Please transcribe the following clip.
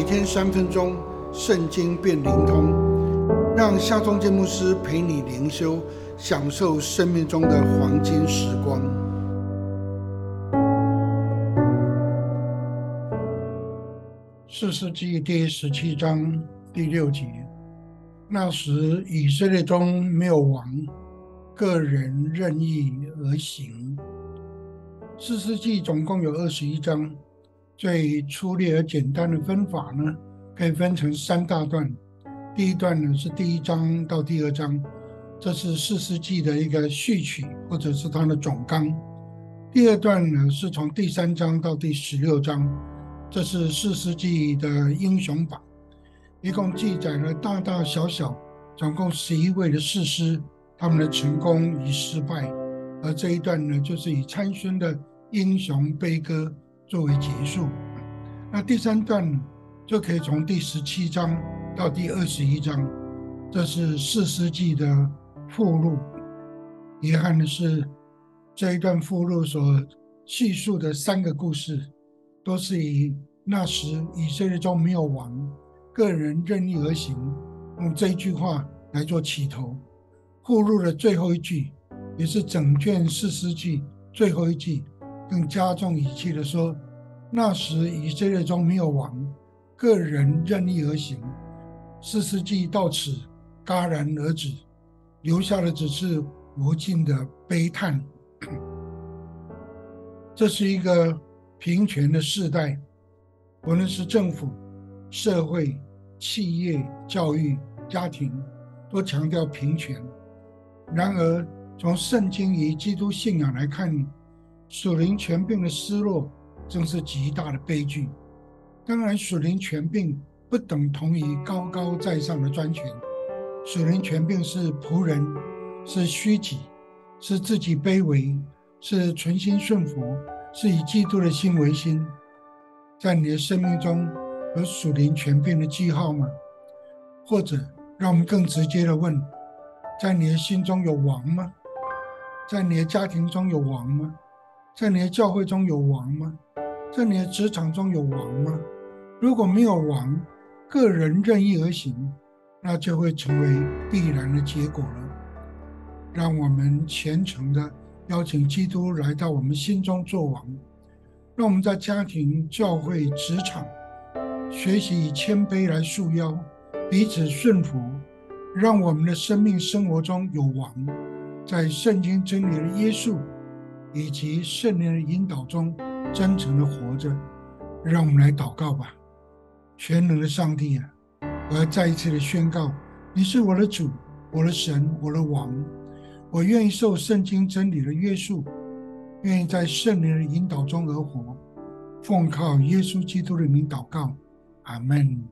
每天三分钟，圣经变灵通，让夏忠建牧师陪你灵修，享受生命中的黄金时光。四世纪第十七章第六节，那时以色列中没有王，个人任意而行。四世纪总共有二十一章。最粗略而简单的分法呢，可以分成三大段。第一段呢是第一章到第二章，这是四世纪的一个序曲，或者是它的总纲。第二段呢是从第三章到第十六章，这是四世纪的英雄榜，一共记载了大大小小总共十一位的士师，他们的成功与失败。而这一段呢，就是以参孙的英雄悲歌。作为结束，那第三段就可以从第十七章到第二十一章，这是四世纪的附录。遗憾的是，这一段附录所叙述的三个故事，都是以那时以色列中没有王，个人任意而行，用这一句话来做起头。附录的最后一句，也是整卷四世纪最后一句。更加重语气的说：“那时以色列中没有王，个人任意而行。四世纪到此戛然而止，留下的只是无尽的悲叹。这是一个平权的时代，无论是政府、社会、企业、教育、家庭，都强调平权。然而，从圣经与基督信仰来看，属灵权柄的失落，正是极大的悲剧。当然，属灵权柄不等同于高高在上的专权。属灵权柄是仆人，是虚己，是自己卑微，是存心顺服，是以基督的心为心。在你的生命中有属灵权柄的记号吗？或者，让我们更直接的问：在你的心中有王吗？在你的家庭中有王吗？在你的教会中有王吗？在你的职场中有王吗？如果没有王，个人任意而行，那就会成为必然的结果了。让我们虔诚的邀请基督来到我们心中做王。让我们在家庭、教会、职场学习以谦卑来束腰，彼此顺服。让我们的生命生活中有王，在圣经真理的约束。以及圣灵的引导中，真诚的活着，让我们来祷告吧。全能的上帝啊，我要再一次的宣告：你是我的主，我的神，我的王。我愿意受圣经真理的约束，愿意在圣灵的引导中而活。奉靠耶稣基督的名祷告，阿门。